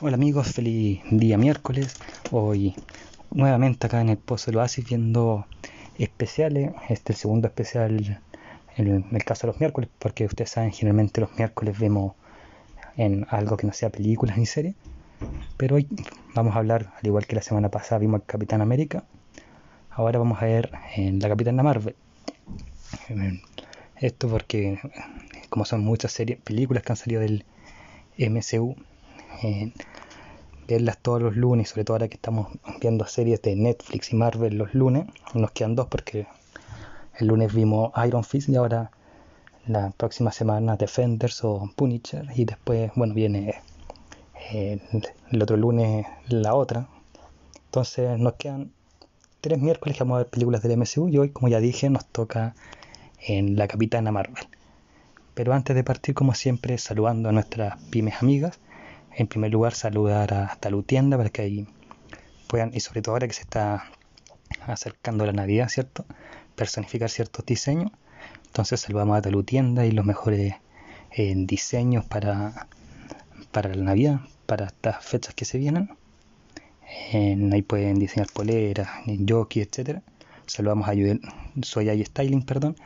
Hola amigos, feliz día miércoles. Hoy nuevamente acá en el Pozo del Oasis viendo especiales. Este es el segundo especial en el caso de los miércoles, porque ustedes saben, generalmente los miércoles vemos en algo que no sea películas ni series. Pero hoy vamos a hablar, al igual que la semana pasada vimos al Capitán América, ahora vamos a ver en la Capitana Marvel. Esto porque, como son muchas series, películas que han salido del MCU, eh, verlas todos los lunes, sobre todo ahora que estamos viendo series de Netflix y Marvel los lunes, nos quedan dos porque el lunes vimos Iron Fist y ahora la próxima semana Defenders o Punisher y después, bueno, viene eh, el otro lunes la otra. Entonces nos quedan tres miércoles que vamos a ver películas del MCU y hoy, como ya dije, nos toca en la Capitana Marvel. Pero antes de partir, como siempre, saludando a nuestras pymes amigas, en primer lugar saludar a Talutienda para que ahí puedan, y sobre todo ahora que se está acercando la Navidad, ¿cierto? Personificar ciertos diseños. Entonces saludamos a Talutienda y los mejores eh, diseños para, para la Navidad, para estas fechas que se vienen. ahí pueden diseñar poleras, jockey, etcétera. Saludamos a Soy ahí Styling, perdón,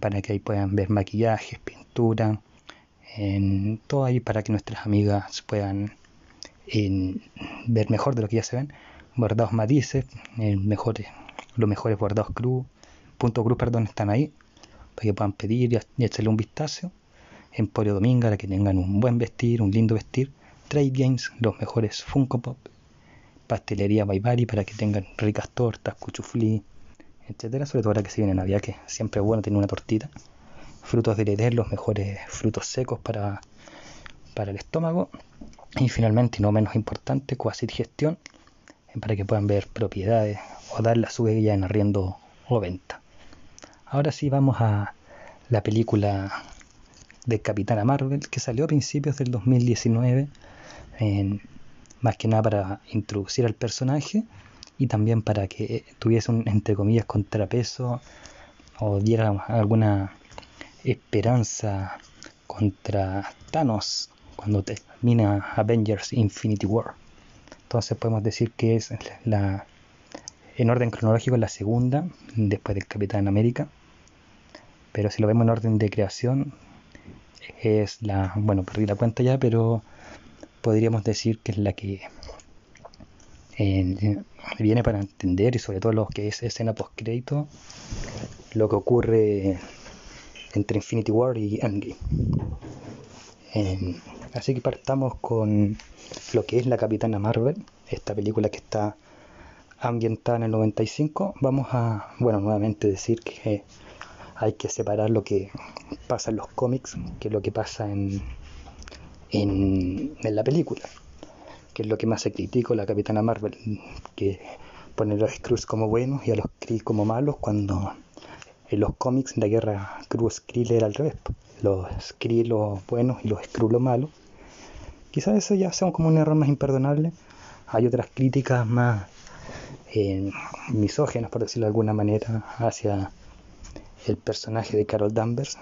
para que ahí puedan ver maquillajes, pintura, en todo ahí para que nuestras amigas puedan ver mejor de lo que ya se ven. Bordados matices, mejores, los mejores bordados cruz, punto cruz, perdón, están ahí para que puedan pedir y, echarle un vistazo. Emporio Dominga, para que tengan un buen vestir, un lindo vestir. Trade Games, los mejores Funko Pop. Pastelería Baibari para que tengan ricas tortas, cuchuflí, etcétera. Sobre todo ahora que se viene Navidad, que siempre es bueno tener una tortita frutos de heredero, los mejores frutos secos para, para el estómago. Y finalmente, no menos importante, Quasit Gestión, eh, para que puedan ver propiedades o dar la huella en arriendo o venta. Ahora sí vamos a la película de Capitana Marvel que salió a principios del 2019, más que nada para introducir al personaje y también para que tuviese un, entre comillas, contrapeso o diera alguna esperanza contra Thanos cuando termina Avengers Infinity War. Entonces podemos decir que es la en orden cronológico la segunda después del Capitán América. Pero si lo vemos en orden de creación es la, bueno, perdí la cuenta ya, pero podríamos decir que es la que viene para entender y sobre todo lo que es escena post crédito lo que ocurre entre Infinity War y Endgame. así que partamos con lo que es la Capitana Marvel, esta película que está ambientada en el 95. Vamos a, bueno, nuevamente decir que hay que separar lo que pasa en los cómics que lo que pasa en, en, la película, que es lo que más se critica la Capitana Marvel, que pone a los Skrulls como buenos y a los Kree como malos cuando los cómics la guerra Cruz Skrull era al revés. Los Skrull los buenos y los Skrull los malos. Quizás eso ya sea como un error más imperdonable. Hay otras críticas más eh, misógenas, por decirlo de alguna manera, hacia el personaje de Carol Danvers.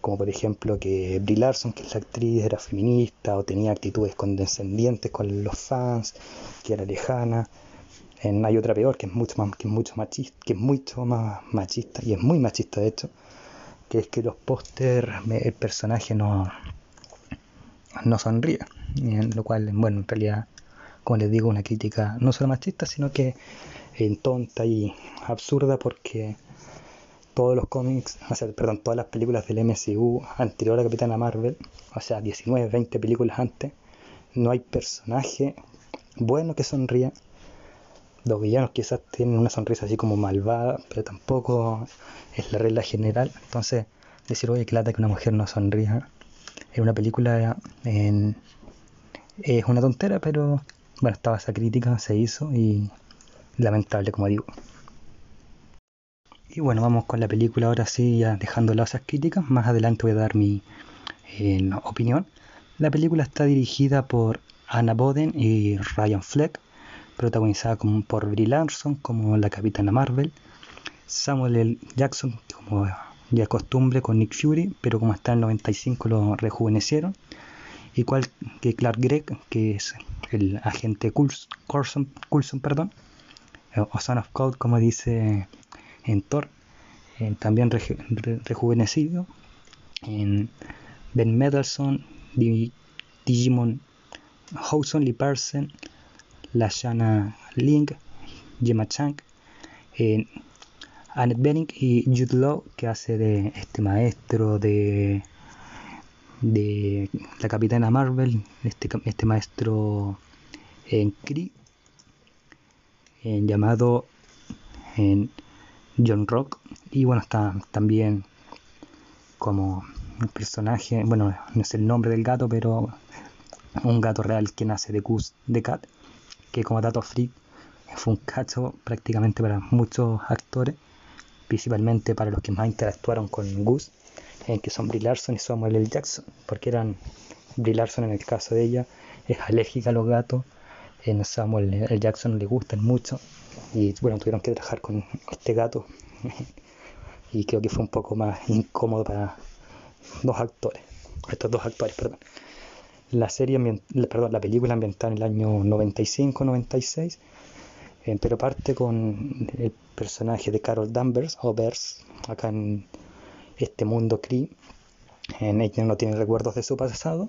como por ejemplo que Brie Larson, que es la actriz, era feminista o tenía actitudes condescendientes con los fans, que era lejana hay otra peor que es mucho más que mucho machista, que es mucho más machista y es muy machista de hecho, que es que los póster el personaje no no sonríe, en lo cual bueno en realidad como les digo una crítica no solo machista sino que en tonta y absurda porque todos los cómics, o sea, perdón, todas las películas del MCU anterior a Capitana Marvel, o sea, 19, 20 películas antes, no hay personaje bueno que sonría los villanos quizás tienen una sonrisa así como malvada, pero tampoco es la regla general. Entonces, decir, oye, lata que una mujer no sonría en una película es una tontera, pero bueno, estaba esa crítica, se hizo y lamentable, como digo. Y bueno, vamos con la película ahora sí, ya dejando esas críticas. Más adelante voy a dar mi eh, opinión. La película está dirigida por Anna Boden y Ryan Fleck protagonizada por Brie Larson como la Capitana Marvel, Samuel L. Jackson como ya costumbre con Nick Fury, pero como está en el 95 lo rejuvenecieron, igual que Clark Gregg, que es el agente Coulson, Coulson perdón, o Son of Cold, como dice en Thor, también rejuvenecido, en Ben Mendelssohn, Digimon Houson Lee Parson, Lashana Link, Gemma Chang, en Annette Bening y Jude Law, que hace de este maestro de, de la Capitana Marvel, este, este maestro en Kree, en, llamado en John Rock. Y bueno, está también como un personaje, bueno, no es el nombre del gato, pero un gato real que nace de Gus de Cat, que como dato freak fue un cacho prácticamente para muchos actores principalmente para los que más interactuaron con Gus, en que son Brie Larson y Samuel L. Jackson, porque eran Brie Larson en el caso de ella es alérgica a los gatos, en Samuel L. Jackson le gustan mucho y bueno, tuvieron que trabajar con este gato y creo que fue un poco más incómodo para dos actores, estos dos actores, perdón. La serie, perdón, la película ambientada en el año 95-96 eh, pero parte con el personaje de Carol Danvers, o Bers, acá en este mundo Cree. En ella no tiene recuerdos de su pasado,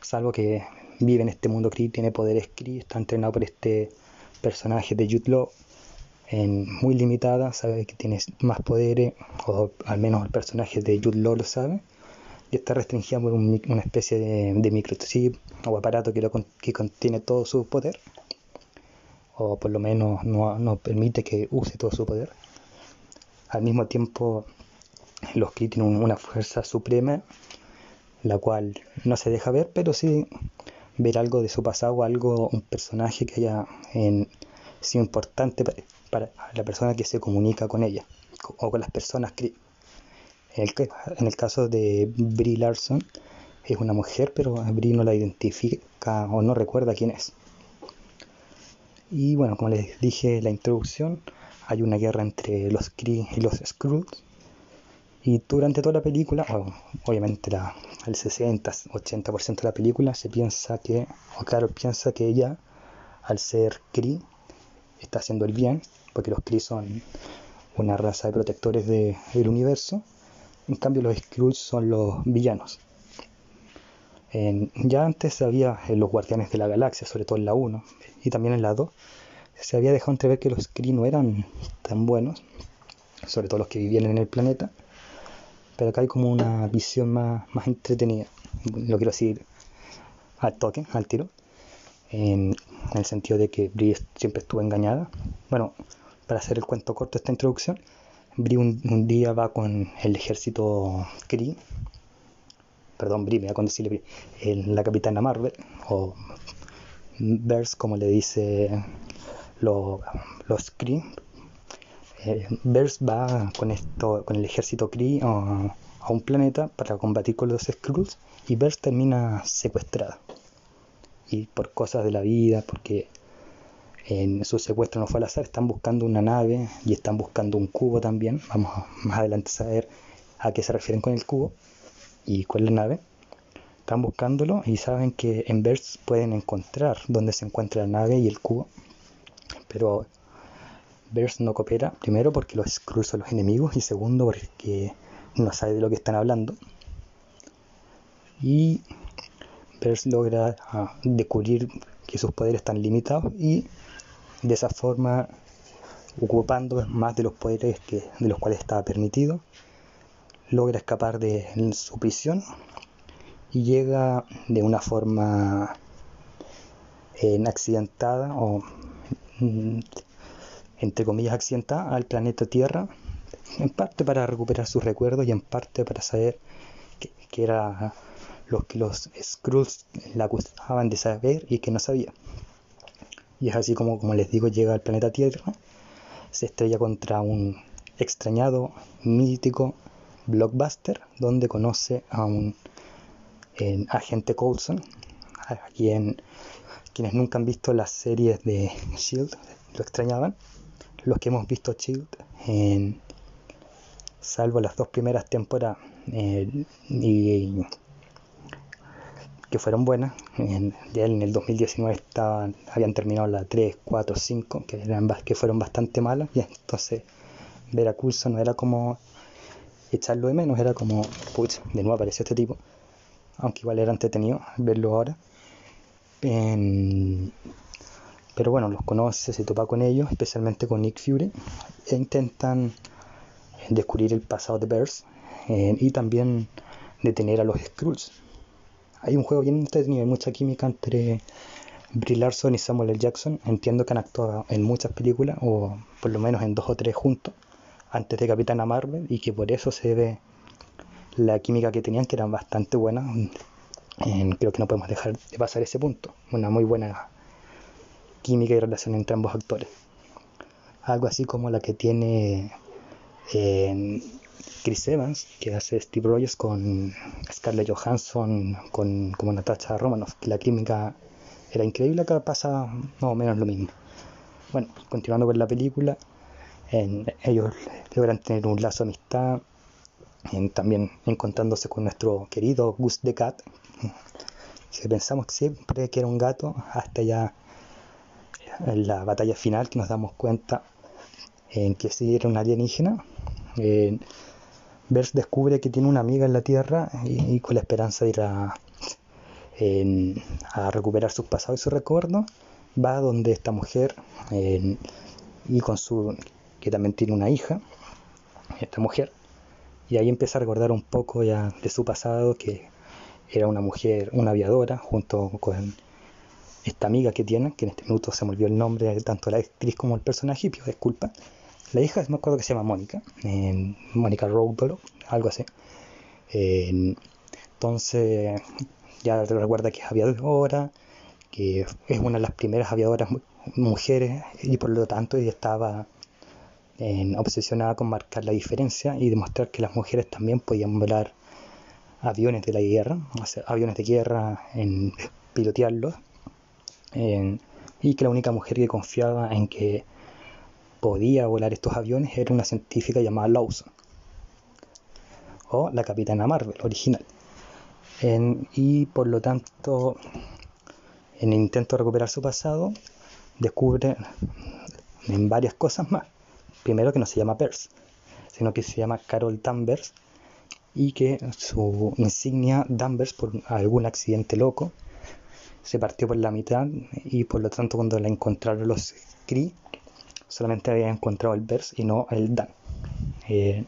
salvo que vive en este mundo Cree, tiene poderes Cree, está entrenado por este personaje de Jude Law, en muy limitada, sabe que tiene más poderes, o al menos el personaje de Jude Law lo sabe, y está restringida por una especie de, de microchip o aparato que, lo, que contiene todo su poder o por lo menos no, permite que use todo su poder. Al mismo tiempo, los Kree tienen una fuerza suprema, la cual no se deja ver, pero sí ver algo de su pasado, algo, un personaje que haya sido importante para, la persona que se comunica con ella, o con las personas Kree. En el, en el caso de Brie Larson, es una mujer, pero Brie no la identifica o no recuerda quién es. Y bueno, como les dije en la introducción, hay una guerra entre los Kree y los Skrulls. Y durante toda la película, obviamente la, el 60-80% de la película, se piensa que, o claro, piensa que ella, al ser Kree, está haciendo el bien, porque los Kree son una raza de protectores del universo. En cambio, los Skrulls son los villanos. ya antes había en los Guardianes de la Galaxia, sobre todo en la 1, y también en la 2, se había dejado entrever que los Kree no eran tan buenos, sobre todo los que vivían en el planeta, pero acá hay como una visión más, más entretenida, lo quiero decir al toque, al tiro, en, el sentido de que Brie siempre estuvo engañada. Bueno, para hacer el cuento corto esta introducción, Brie un, día va con el ejército Kree, perdón, Brie, me voy a decirle Brie, en la capitana Marvel, o Vers, como le dice los Kree. Eh, Vers va con esto, con el ejército Kree a, un planeta para combatir con los Skrulls y Vers termina secuestrada. Y por cosas de la vida, porque en su secuestro no fue al azar, están buscando una nave y están buscando un cubo también. Vamos más adelante a saber a qué se refieren con el cubo y cuál es la nave están buscándolo y saben que en Verse pueden encontrar dónde se encuentra la nave y el cubo. Pero Verse no coopera, primero porque los Skrulls son los enemigos y segundo porque no sabe de lo que están hablando. Y Verse logra ah, descubrir que sus poderes están limitados y de esa forma ocupando más de los poderes que, de los cuales estaba permitido, logra escapar de su prisión y llega de una forma eh, accidentada o mm, entre comillas accidentada al planeta Tierra, en parte para recuperar sus recuerdos y en parte para saber que, era lo que los Skrulls la acusaban de saber y que no sabía. Y es así como, como les digo, llega al planeta Tierra, se estrella contra un extrañado, mítico blockbuster, donde conoce a un en Agente Coulson, a quien, quienes nunca han visto las series de Shield lo extrañaban. Los que hemos visto Shield, en, salvo las dos primeras temporadas, y que fueron buenas. En, ya en el 2019 estaban, habían terminado la 3, 4, 5, que, eran, que fueron bastante malas. Y entonces ver a Coulson no era como echarlo de menos, era como, pucha, de nuevo apareció este tipo. Aunque igual era entretenido verlo ahora. pero bueno, los conoce, se topa con ellos, especialmente con Nick Fury, e intentan descubrir el pasado de Bears eh, y también detener a los Skrulls hay un juego bien entretenido, hay mucha química entre Brie Larson y Samuel L. Jackson. Entiendo que han actuado en muchas películas, o por lo menos en dos o tres juntos, antes de Capitana Marvel, y que por eso se ve la química que tenían, que eran bastante buenas. creo que no podemos dejar de pasar ese punto. Una muy buena química y relación entre ambos actores. Algo así como la que tiene eh, Chris Evans, que hace Steve Rogers con Scarlett Johansson, con como Natasha Romanoff, que la química era increíble, acá pasa más o menos lo mismo. Bueno, continuando con la película, ellos logran tener un lazo de amistad, también encontrándose con nuestro querido Gus the Cat, que pensamos siempre que era un gato, hasta ya en la batalla final que nos damos cuenta en que sí era un alienígena. Bers descubre que tiene una amiga en la Tierra y, con la esperanza de ir a, a recuperar sus pasados y sus recuerdos, va donde esta mujer y con su que también tiene una hija, esta mujer, y ahí empieza a recordar un poco ya de su pasado, que era una mujer, una aviadora, junto con esta amiga que tiene, que en este minuto se me olvidó el nombre, tanto la actriz como el personaje, pido disculpa, la hija, me acuerdo que se llama Mónica, Mónica Roadborough, algo así. entonces, ya recuerda que es aviadora, que es una de las primeras aviadoras mujeres y por lo tanto ella estaba obsesionada con marcar la diferencia y demostrar que las mujeres también podían volar aviones de la guerra, aviones de guerra, en pilotearlos, y que la única mujer que confiaba en que podía volar estos aviones era una científica llamada Lawson, o la Capitana Marvel original. y por lo tanto, en el intento de recuperar su pasado, descubre en varias cosas más. Primero que no se llama Perse, sino que se llama Carol Danvers y que su insignia Danvers por algún accidente loco se partió por la mitad y por lo tanto cuando la encontraron los Kree solamente había encontrado el Vers y no el Dan. Eh,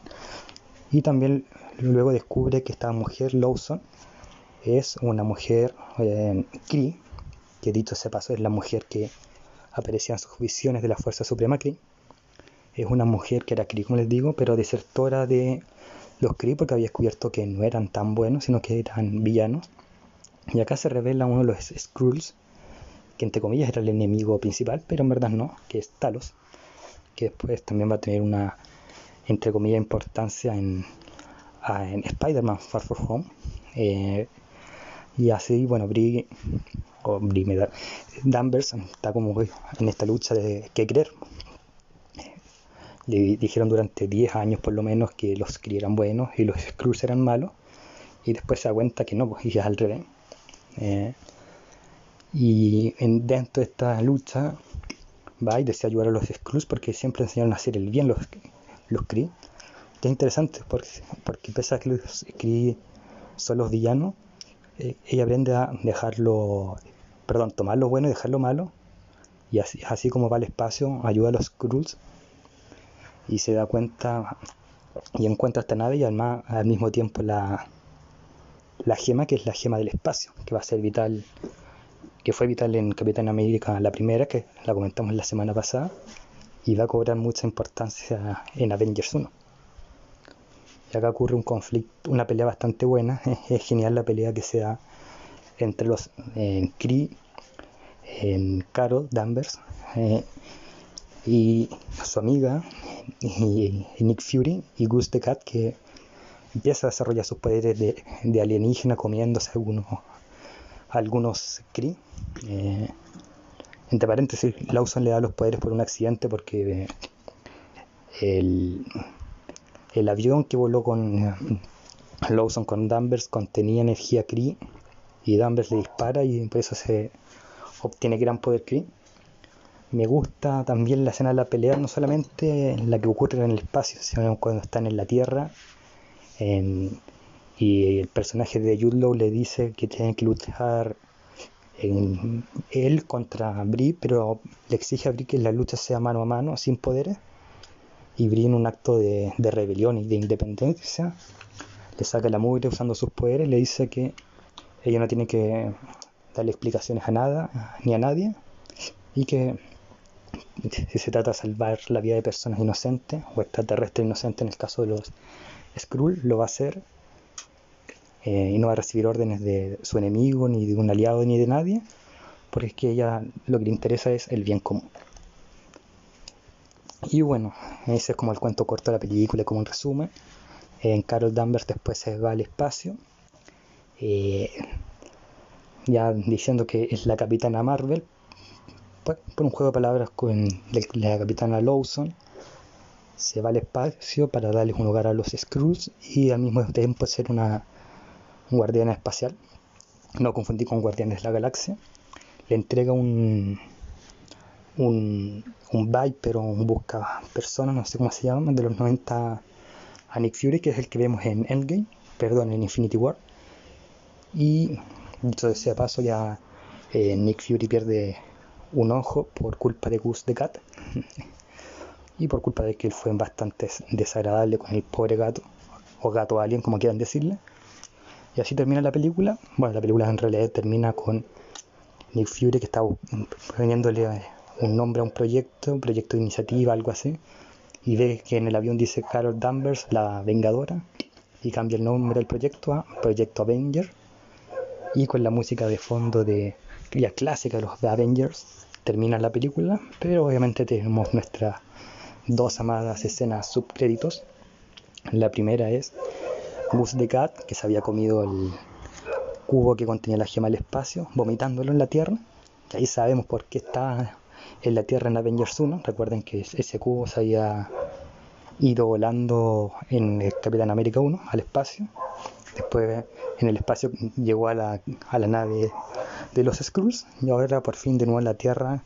y también luego descubre que esta mujer, Lawson, es una mujer eh, Kree, que dicho sea paso es la mujer que aparecía en sus visiones de la Fuerza Suprema Kree. Es una mujer que era Kree, como les digo, pero desertora de los Kree porque había descubierto que no eran tan buenos, sino que eran villanos. Y acá se revela uno de los Skrulls, que entre comillas era el enemigo principal, pero en verdad no, que es Talos que después también va a tener una, entre comillas, importancia en, en Spider-Man Far From Home. Eh, y así, bueno, Brie, o Brie Danvers está como en esta lucha de qué creer. Le dijeron durante 10 años por lo menos que los Kree eran buenos y los Skrulls eran malos. Y después se da cuenta que no, pues y es al revés. Eh, y en, dentro de esta lucha va y desea ayudar a los Skrulls porque siempre enseñaron a hacer el bien los, los Kree. Es interesante porque, porque pese a que los Kree son los villanos, eh, ella aprende a dejarlo, perdón, tomar lo bueno y dejar lo malo. Y así, así como va al espacio, ayuda a los Skrulls y se da cuenta y encuentra esta nave y además al mismo tiempo la, la gema que es la gema del espacio, que va a ser vital que fue vital en Capitán América la primera, que la comentamos la semana pasada, y va a cobrar mucha importancia en Avengers 1. Y acá ocurre un conflicto, una pelea bastante buena, es genial la pelea que se da entre los eh, Kree, en Carol Danvers eh, y su amiga y, Nick Fury y Gus the Cat que empieza a desarrollar sus poderes de, de alienígena comiéndose algunos algunos Kree. Eh, entre paréntesis, Lawson le da los poderes por un accidente porque el, avión que voló con Lawson con Danvers contenía energía Kree y Danvers le dispara y por eso se obtiene gran poder Kree. Me gusta también la escena de la pelea, no solamente la que ocurre en el espacio, sino cuando están en la Tierra. Y el personaje de Jude le dice que tienen que luchar él contra Brie, pero le exige a Brie que la lucha sea mano a mano, sin poderes. Y Brie en un acto de, de rebelión y de independencia le saca la mugre usando sus poderes, le dice que ella no tiene que darle explicaciones a nada ni a nadie y que si se trata de salvar la vida de personas inocentes o extraterrestres inocentes en el caso de los Skrull, lo va a hacer eh, y no va a recibir órdenes de su enemigo, ni de un aliado, ni de nadie, porque es que ella lo que le interesa es el bien común. Y bueno, ese es como el cuento corto de la película, como un resumen. En Carol Danvers después se va al espacio, eh, ya diciendo que es la capitana Marvel, pues, por un juego de palabras con la capitana Lawson. Se va al espacio para darles un lugar a los Skrulls y al mismo tiempo ser una guardiana espacial, no confundí con guardianes de la galaxia, le entrega un, un, un Viper o un busca personas, no sé cómo se llama, de los 90 a Nick Fury, que es el que vemos en Endgame, perdón, en Infinity War. Y dicho sea paso, ya eh, Nick Fury pierde un ojo por culpa de Gus de Cat. y por culpa de que él fue bastante desagradable con el pobre gato, o gato alien, como quieran decirle. Y así termina la película. Bueno, la película en realidad termina con Nick Fury que está poniéndole un nombre a un proyecto, un proyecto de iniciativa, algo así. Y ve que en el avión dice Carol Danvers, la Vengadora, y cambia el nombre del proyecto a Proyecto Avenger. Y con la música de fondo de la clásica de los Avengers termina la película, pero obviamente tenemos nuestras dos amadas escenas subcréditos. La primera es Gus de Cat, que se había comido el cubo que contenía la gema del espacio, vomitándolo en la Tierra. Y ahí sabemos por qué está en la Tierra en Avengers 1. Recuerden que ese cubo se había ido volando en el Capitán América 1 al espacio. Después en el espacio llegó a la, a la nave de los Skrulls y ahora por fin de nuevo en la Tierra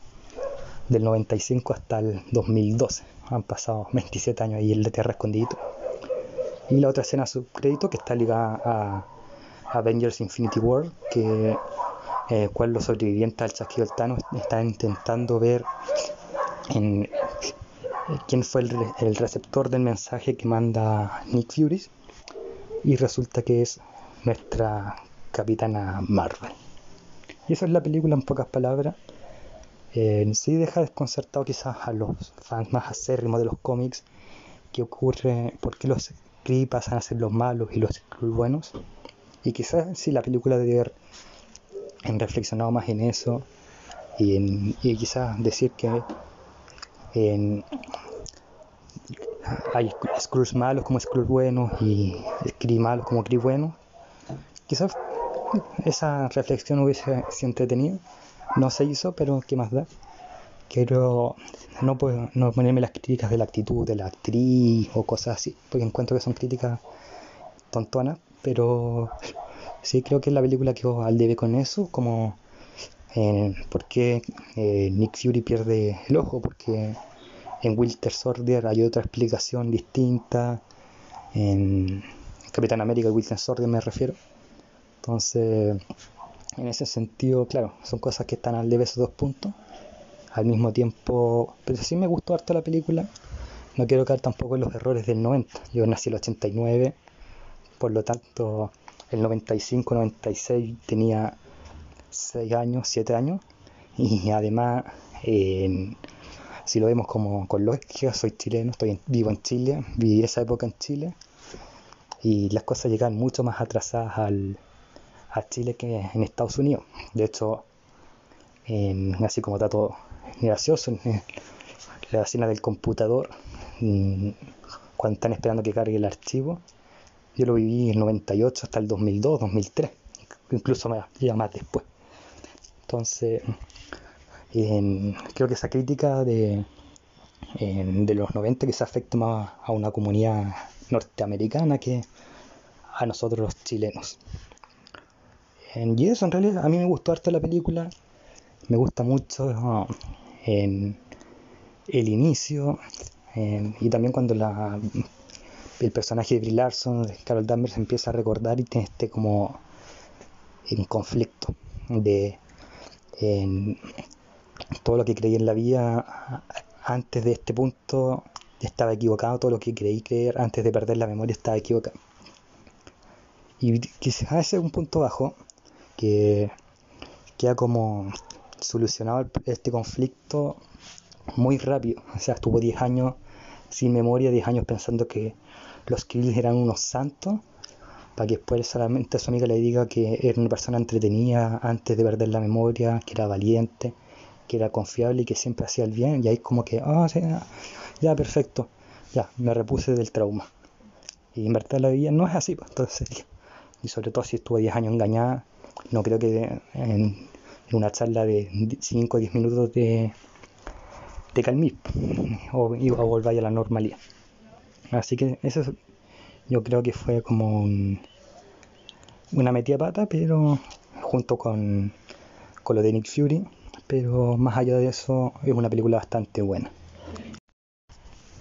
del 95 hasta el 2012. Han pasado 27 años ahí en la Tierra escondidito. Y la otra escena subcrédito que está ligada a Avengers Infinity War, que eh, cual los sobrevivientes al chasquido del Thanos están intentando ver eh, quién fue el, receptor del mensaje que manda Nick Fury y resulta que es nuestra capitana Marvel. Y esa es la película en pocas palabras. Eh, sí deja desconcertado quizás a los fans más acérrimos de los cómics qué ocurre, por qué los pasan a ser los malos y los buenos. Y quizás si la película debe haber reflexionado más en eso y, quizás decir que hay Skrulls malos como Skrulls buenos y Kree malos como Kree buenos. Quizás esa reflexión hubiese sido entretenida. No se hizo, pero ¿qué más da? Quiero no, puedo, no ponerme las críticas de la actitud de la actriz o cosas así, porque encuentro que son críticas tontonas, pero sí creo que es la película que al debe con eso, como eh, por qué eh, Nick Fury pierde el ojo, porque en Wilter Soldier hay otra explicación distinta, en Capitán América y Wilter Soldier me refiero. Entonces, en ese sentido, claro, son cosas que están al debe esos dos puntos al mismo tiempo, pero sí me gustó harto la película. No quiero caer tampoco en los errores del 90. Yo nací el 89, por lo tanto, el 95, 96 tenía 6 años, 7 años. Y además, si lo vemos como con lógica, soy chileno, estoy vivo en Chile, viví esa época en Chile. Y las cosas llegan mucho más atrasadas al, a Chile que en Estados Unidos. De hecho, así como todo gracioso. La escena del computador, mm, cuando están esperando que cargue el archivo. Yo lo viví en el 98 hasta el 2002, 2003, incluso más, ya más después. Entonces, creo que esa crítica de, de los 90 que se afecta más a una comunidad norteamericana que a nosotros los chilenos. y eso, en realidad, a mí me gustó harto la película. Me gusta mucho en el inicio y también cuando la, el personaje de Brie Larson, Carol Danvers, empieza a recordar y tiene este como en conflicto de en, todo lo que creí en la vida antes de este punto estaba equivocado, todo lo que creí creer antes de perder la memoria estaba equivocado. Y quizás ese es un punto bajo que queda como solucionado este conflicto muy rápido. O sea, estuvo 10 años sin memoria, 10 años pensando que los Kills eran unos santos, para que después solamente a su amiga le diga que era una persona entretenida antes de perder la memoria, que era valiente, que era confiable y que siempre hacía el bien. Y ahí como que, ah, ya, perfecto, ya, me repuse del trauma. Y en verdad la vida no es así, pues, entonces, y sobre todo si estuvo 10 años engañada, no creo que en, una charla de 5 o 10 minutos de, de calmir o, o volver a la normalidad. Así que eso yo creo que fue como una metida pata, pero junto con, con lo de Nick Fury, pero más allá de eso es una película bastante buena.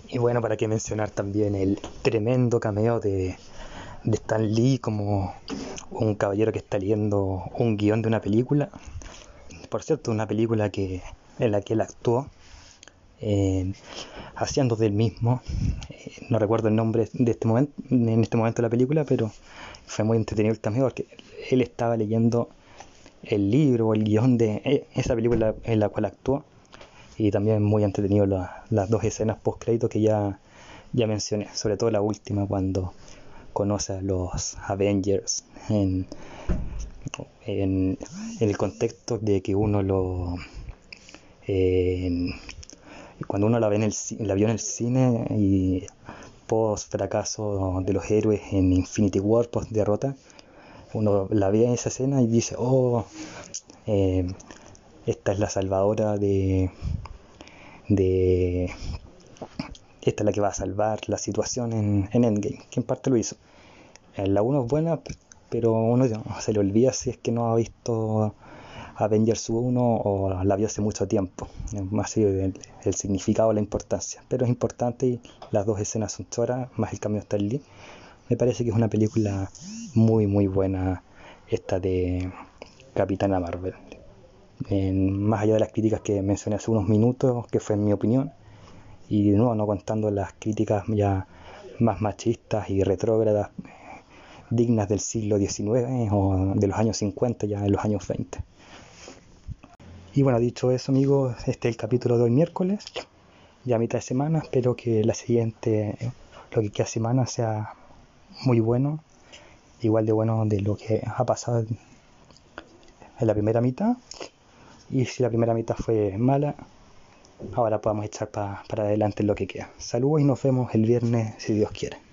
Y bueno, para qué mencionar también el tremendo cameo de, de Stan Lee como un caballero que está leyendo un guion de una película. Por cierto, una película que, en la que él actuó eh, haciendo del mismo. Eh, no recuerdo el nombre de este momento, en este momento de la película, pero fue muy entretenido cameo porque él estaba leyendo el libro o el guion de eh, esa película en la cual actuó y también muy entretenido las dos escenas post crédito que ya, ya mencioné, sobre todo la última cuando conoce a los Avengers en, en, el contexto de que uno lo cuando uno la, ve en el, la vio en el cine y post fracaso de los héroes en Infinity War, post derrota, uno la ve en esa escena y dice, oh, eh, esta es la salvadora de, de... Esta es la que va a salvar la situación en, en Endgame, que en parte lo hizo. La 1 es buena, pero uno se le olvida si es que no ha visto Avengers 1 o la vio hace mucho tiempo. Más sido el, significado, la importancia. Pero es importante y las dos escenas son choras, más el cambio de Lee. Me parece que es una película muy, muy buena esta de Capitana Marvel. más allá de las críticas que mencioné hace unos minutos, que fue en mi opinión, y de nuevo no contando las críticas ya más machistas y retrógradas dignas del siglo XIX o de los años 50 ya de los años 20. Y bueno, dicho eso, amigos, este es el capítulo de hoy miércoles, ya mitad de semana. Espero que la siguiente, lo que queda semana, sea muy bueno, igual de bueno de lo que ha pasado en la primera mitad. Y si la primera mitad fue mala, ahora podemos echar para adelante lo que queda. Saludos y nos vemos el viernes si Dios quiere.